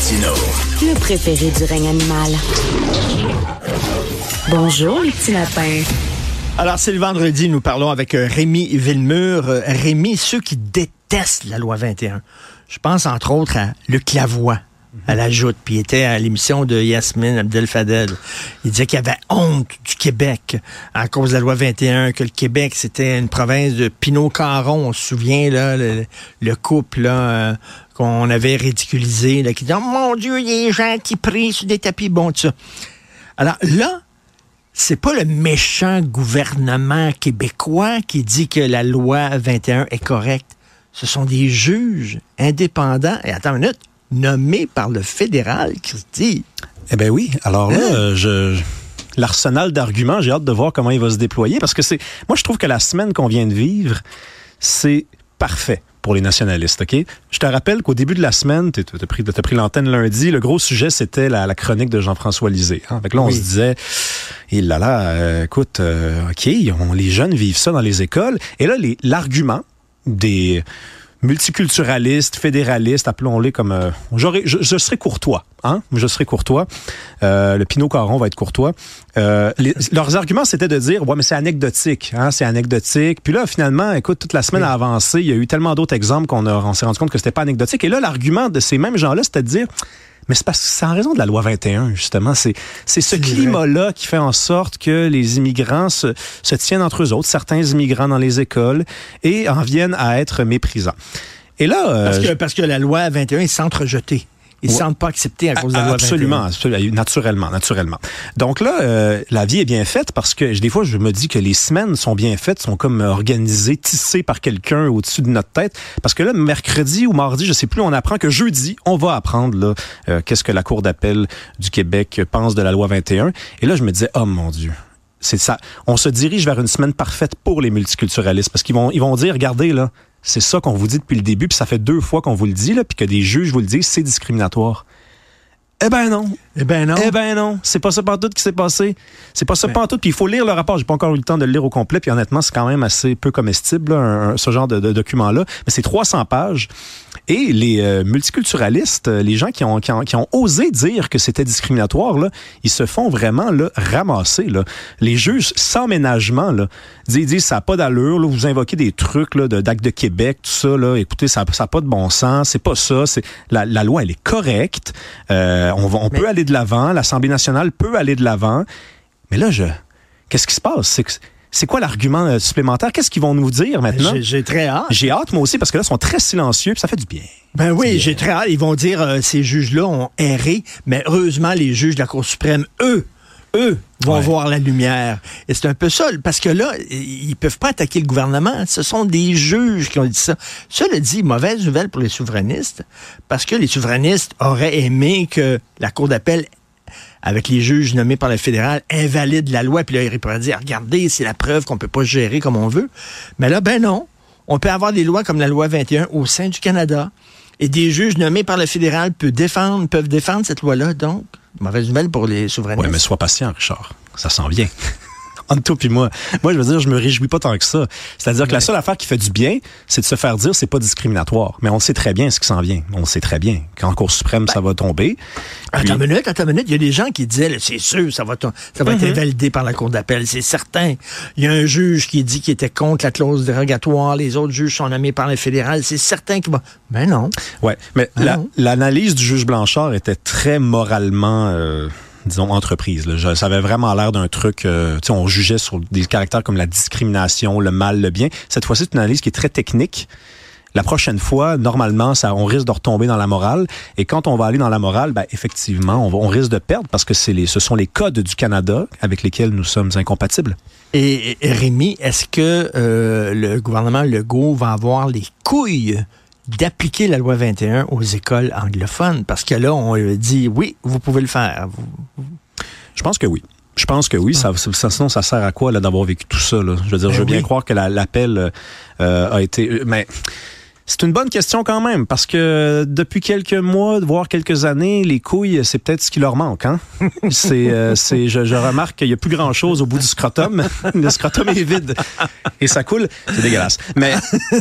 Martineau. Le préféré du règne animal. Bonjour, les petits lapins. Alors, c'est le vendredi, nous parlons avec euh, Rémi Villemur. Euh, Rémi, ceux qui détestent la loi 21. Je pense entre autres à Luc Lavoie à la joute, puis il était à l'émission de Yasmine Abdel Fadel. Il disait qu'il avait honte du Québec à cause de la loi 21, que le Québec, c'était une province de Pinot-Caron. On se souvient, là, le, couple là, euh, qu'on avait ridiculisé, là, qui disait, oh, mon Dieu, il y a des gens qui prient sur des tapis, bon, tout ça. Alors là, c'est pas le méchant gouvernement québécois qui dit que la loi 21 est correcte. Ce sont des juges indépendants. Et attends une minute, nommé par le fédéral, Christy. Eh bien oui. Alors là, hein? euh, je, l'arsenal d'arguments, j'ai hâte de voir comment il va se déployer parce que c'est, moi, je trouve que la semaine qu'on vient de vivre, c'est parfait pour les nationalistes, OK? Je te rappelle qu'au début de la semaine, tu as pris, pris l'antenne lundi, le gros sujet, c'était la, chronique de Jean-François Lisée. Hein? là, on se disait, il là là, euh, écoute, euh, OK, les jeunes vivent ça dans les écoles. Et là, l'argument des multiculturaliste, fédéraliste, appelons-les comme... Euh, je, je, serai courtois, hein? Je serai courtois. Euh, le Pinot Caron va être courtois. Euh, leurs arguments, c'était de dire, ouais, mais c'est anecdotique, hein? C'est anecdotique. Puis là, finalement, écoute, toute la semaine a avancé. Il y a eu tellement d'autres exemples qu'on on s'est rendu compte que c'était pas anecdotique. Et là, l'argument de ces mêmes gens-là, c'était de dire, mais c'est parce que c'est en raison de la loi 21, justement. C'est, c'est ce climat-là qui fait en sorte que les immigrants se, se tiennent entre eux autres, certains immigrants dans les écoles, et en viennent à être méprisants. Et là, euh, parce, que, parce que la loi 21 est s'entrejetée. Ils ne sentent pas acceptés à cause de la loi Absolument, absolument, naturellement, naturellement. Donc là, euh, la vie est bien faite parce que des fois, je me dis que les semaines sont bien faites, sont comme organisées, tissées par quelqu'un au-dessus de notre tête. Parce que là, mercredi ou mardi, je sais plus, on apprend que jeudi, on va apprendre là euh, qu'est-ce que la Cour d'appel du Québec pense de la loi 21. Et là, je me disais, oh mon Dieu, c'est ça. On se dirige vers une semaine parfaite pour les multiculturalistes parce qu'ils vont, ils vont dire, regardez là, c'est ça qu'on vous dit depuis le début, puis ça fait deux fois qu'on vous le dit, là, puis que des juges vous le disent, c'est discriminatoire. Eh ben non. Eh ben non. Eh ben non. C'est pas ça tout qui s'est passé. C'est pas ça ben. tout. Puis il faut lire le rapport. J'ai pas encore eu le temps de le lire au complet. Puis honnêtement, c'est quand même assez peu comestible, ce genre de, document-là. Mais c'est 300 pages. Et les euh, multiculturalistes, euh, les gens qui ont, qui ont, osé dire que c'était discriminatoire, là, ils se font vraiment là, ramasser. Là. Les juges sans ménagement là, disent, disent ça n'a pas d'allure. Là, vous invoquez des trucs là, d'actes de Québec, tout ça. Là, écoutez, ça n'a pas de bon sens. C'est pas ça. C'est la, la loi, elle est correcte. Euh, on, va, on peut aller de l'avant. L'Assemblée nationale peut aller de l'avant. Mais là, je, qu'est-ce qui se passe? C'est c'est quoi l'argument euh, supplémentaire? Qu'est-ce qu'ils vont nous dire maintenant? J'ai très hâte. J'ai hâte, moi aussi, parce que là, ils sont très silencieux, puis ça fait du bien. Ben oui, j'ai très hâte. Ils vont dire, euh, ces juges-là ont erré, mais heureusement, les juges de la Cour suprême, eux, eux, vont voir la lumière. Et c'est un peu ça, parce que là, ils peuvent pas attaquer le gouvernement. Ce sont des juges qui ont dit ça. Cela dit, mauvaise nouvelle pour les souverainistes, parce que les souverainistes auraient aimé que la Cour d'appel avec les juges nommés par le fédéral, invalide la loi. Puis là, il pourrait dire, regardez, c'est la preuve qu'on peut pas gérer comme on veut. Mais là, ben non. On peut avoir des lois comme la loi 21 au sein du Canada. Et des juges nommés par le fédéral peuvent défendre, peuvent défendre cette loi-là. Donc, mauvaise nouvelle pour les souverainistes. Oui, mais sois patient, Richard. Ça s'en vient entre toi puis moi. Moi, je veux dire, je me réjouis pas tant que ça. C'est-à-dire que la seule affaire qui fait du bien, c'est de se faire dire c'est pas discriminatoire. Mais on sait très bien ce qui s'en vient. On sait très bien qu'en Cour suprême, ça va tomber. Attends une minute, attends une minute. Il y a des gens qui disaient, c'est sûr, ça va, ça va être mm-hmm. validé par la Cour d'appel. C'est certain. Il y a un juge qui dit qu'il était contre la clause dérogatoire. Les autres juges sont nommés par le fédéral. C'est certain qu'il va. Ben non. Ouais. Mais ben l'analyse du juge Blanchard était très moralement, euh, disons, entreprise. Ça avait vraiment l'air d'un truc, euh, on jugeait sur des caractères comme la discrimination, le mal, le bien. Cette fois-ci, c'est une analyse qui est très technique. La prochaine fois, normalement, ça, on risque de retomber dans la morale. Et quand on va aller dans la morale, ben, effectivement, on, risque de perdre parce que les, ce sont les codes du Canada avec lesquels nous sommes incompatibles. Et, et Rémi, est-ce que euh, le gouvernement Legault va avoir les couilles d'appliquer la loi 21 aux écoles anglophones? Parce que là, on dit, oui, vous pouvez le faire. Je pense que oui. Je pense que oui. Ça, sinon, ça sert à quoi d'avoir vécu tout ça? Je veux dire, je veux ben bien croire que l'appel euh, a été... Mais C'est une bonne question quand même, parce que depuis quelques mois, voire quelques années, les couilles, c'est peut-être ce qui leur manque. Hein? c'est, euh, c'est, je, je remarque qu'il n'y a plus grand-chose au bout du scrotum. Le scrotum est vide et ça coule. C'est dégueulasse. Mais,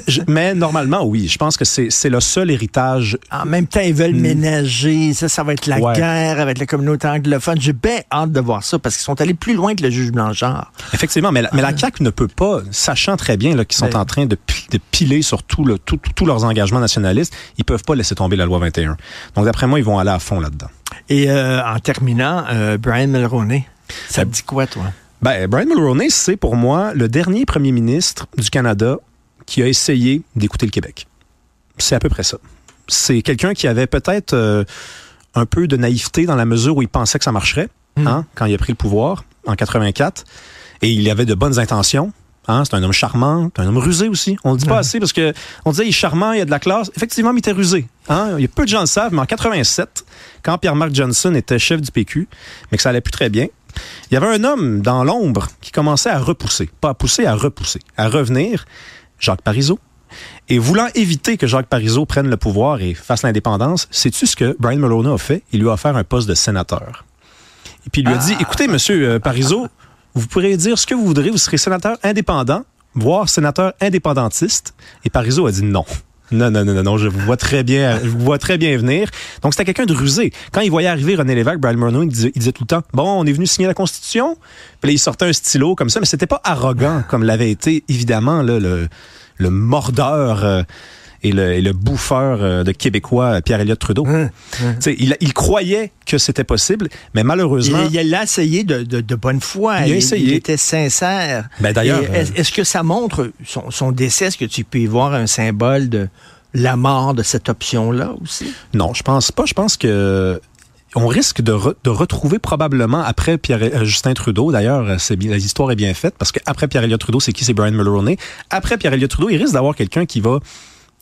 je- mais normalement, oui, je pense que c'est, c'est le seul héritage. En même temps, ils veulent ménager. Ça, ça va être la Ouais. guerre avec la communauté anglophone. J'ai bien hâte de voir ça parce qu'ils sont allés plus loin que le juge Blanchard. Effectivement, mais la, mais la CAQ ne peut pas, sachant très bien là, qu'ils sont Ben. en train de, de piler sur tout le- tout- tout- tous leurs engagements nationalistes, ils peuvent pas laisser tomber la loi 21. Donc, d'après moi, ils vont aller à fond là-dedans. Et euh, en terminant, euh, Brian Mulroney, ça te dit quoi, toi? Ben, Brian Mulroney, c'est pour moi le dernier premier ministre du Canada qui a essayé d'écouter le Québec. C'est à peu près ça. C'est quelqu'un qui avait peut-être euh, un peu de naïveté dans la mesure où il pensait que ça marcherait hein, quand il a pris le pouvoir en 84. Et il avait de bonnes intentions. Hein, c'est un homme charmant, c'est un homme rusé aussi. On le dit pas assez parce que on disait il est charmant, il a de la classe. Effectivement, mais il était rusé. Hein? Il y a peu de gens le savent, mais en 87, quand Pierre-Marc Johnson était chef du PQ, mais que ça allait plus très bien, il y avait un homme dans l'ombre qui commençait à repousser. Pas à pousser, à repousser. À revenir, Jacques Parizeau. Et voulant éviter que Jacques Parizeau prenne le pouvoir et fasse l'indépendance, sais-tu ce que Brian Mulroney a fait? Il lui a offert un poste de sénateur. Et puis il lui a dit, écoutez, monsieur euh, Parizeau, vous pourrez dire ce que vous voudrez, vous serez sénateur indépendant, voire sénateur indépendantiste. Et Parizeau a dit non. Non, non, non, non, non, je vous vois très bien, je vous vois très bien venir. Donc, c'était quelqu'un de rusé. Quand il voyait arriver René Lévesque, Brian Mulroney, il disait, tout le temps, bon, on est venu signer la Constitution. Puis là, il sortait un stylo comme ça, mais c'était pas arrogant comme l'avait été, évidemment, le mordeur euh, et, le, et le bouffeur euh, de Québécois, euh, Pierre-Éliott Trudeau. Hein, sais, Il, il croyait que c'était possible, mais malheureusement... Il, il a essayé de, de, de bonne foi. Il a essayé. Il était sincère. Ben, d'ailleurs, Et Est-ce que ça montre son, son décès? Est-ce que tu peux y voir un symbole de la mort de cette option-là aussi? Non, je pense pas. Je pense que on risque de, re- de retrouver probablement après Pierre, euh, Justin Trudeau. D'ailleurs, euh, c'est est bien faite parce qu'après Pierre Elliott Trudeau, c'est qui? C'est Brian Mulroney. Après Pierre Elliott Trudeau, il risque d'avoir quelqu'un qui va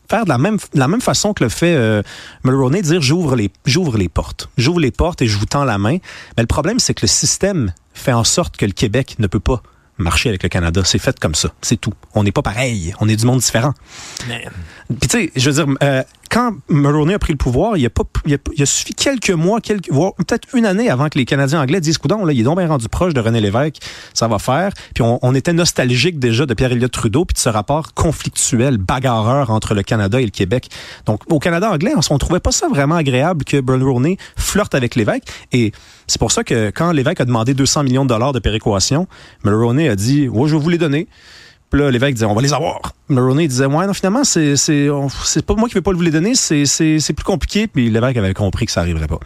faire de la même de la même façon que le fait euh, Mulroney, dire j'ouvre les j'ouvre les portes, j'ouvre les portes et je vous tends la main. Mais le problème, c'est que le système fait en sorte que le Québec ne peut pas marcher avec le Canada. C'est fait comme ça. C'est tout. On n'est pas pareil. On est du monde différent. Puis tu sais, je veux dire, euh, quand Mulroney a pris le pouvoir, il a a, suffi quelques mois, voire peut-être une année avant que les Canadiens anglais disent, coudon, là, il est donc bien rendu proche de René Lévesque, ça va faire. Puis on, était nostalgique déjà de Pierre-Éliott Trudeau, puis de ce rapport conflictuel, bagarreur entre le Canada et le Québec. Donc au Canada anglais, on, on trouvait pas ça vraiment agréable que Mulroney flirte avec Lévesque. Et c'est pour ça que quand Lévesque a demandé 200 millions de dollars de péréquation, Mulroney a dit, ouais, je vais vous les donner. Puis là, l'évêque disait, on va les avoir. Mulroney disait, ouais, non, finalement, c'est, c'est, pas moi qui vais pas vous les donner, c'est, c'est, c'est plus compliqué. Puis l'évêque avait compris que ça arriverait pas.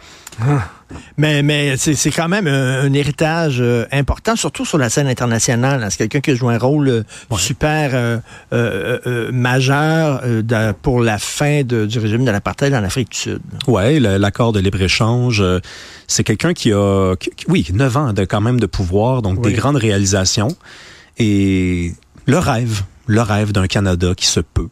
Mais, mais c'est quand même un, un héritage euh, important, surtout sur la scène internationale. hein. C'est quelqu'un qui joue un rôle euh, super euh, majeur de- pour la fin de- du régime de l'apartheid en Afrique du Sud? Le- l'accord de libre-échange, c'est quelqu'un qui a, qui- oui, 9 ans de, quand même de pouvoir, donc Oui. des grandes réalisations. Et le rêve, le rêve d'un Canada qui se peut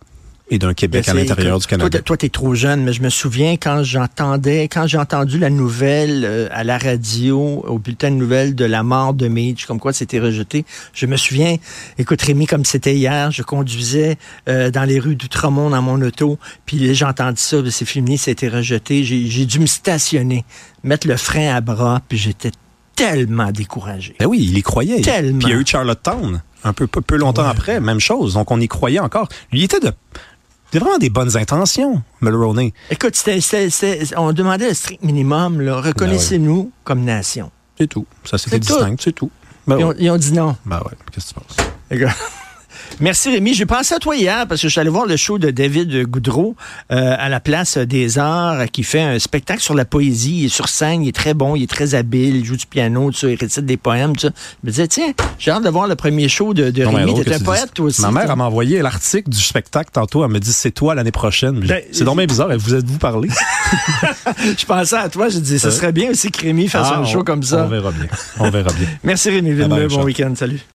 et d'un Québec à l'intérieur du Canada. Toi, tu es trop jeune, mais je me souviens quand j'entendais, quand j'ai entendu la nouvelle euh, à la radio, au bulletin de nouvelles de la mort de Mitch, comme quoi c'était rejeté. Je me souviens, écoute Rémi, comme c'était hier, je conduisais euh, dans les rues d'Outremont dans mon auto, puis entendu ça, ben, c'est fini, c'était rejeté. J'ai j'ai dû me stationner, mettre le frein à bras, puis j'étais tellement découragé. Ben oui, il y croyait. Tellement. Puis il y a eu Charlottetown, un peu, peu, peu longtemps après, même chose. Donc on y croyait encore. Lui, il était de, vraiment des bonnes intentions, Mulroney. Écoute, on demandait le strict minimum, là. reconnaissez-nous comme nation. C'est tout. Ça, c'était C'est tout. distinct, c'est tout. Ben Ils ouais. ont, ils ont dit non. Ben ouais, qu'est-ce que tu penses? Merci Rémi. J'ai pensé à toi hier parce que je suis allé voir le show de David Goudreau euh, à la place des Arts qui fait un spectacle sur la poésie. Il est sur scène, il est très bon, il est très habile, il joue du piano, tout ça, il récite des poèmes. Tout ça. Je me disais, tiens, j'ai hâte de voir le premier show de, de Non, mais Rémi. T'es un tu poète toi aussi. Ma mère elle m'a envoyé l'article du spectacle tantôt. Elle me dit c'est toi l'année prochaine. Ben, c'est bien bizarre. Vous êtes-vous parlé? Je pensais à toi, je disais, ce serait bien aussi que Rémi fasse Ah, un show on- comme ça. On verra bien. On verra bien. Merci Rémi Villeneuve, bon week-end, salut.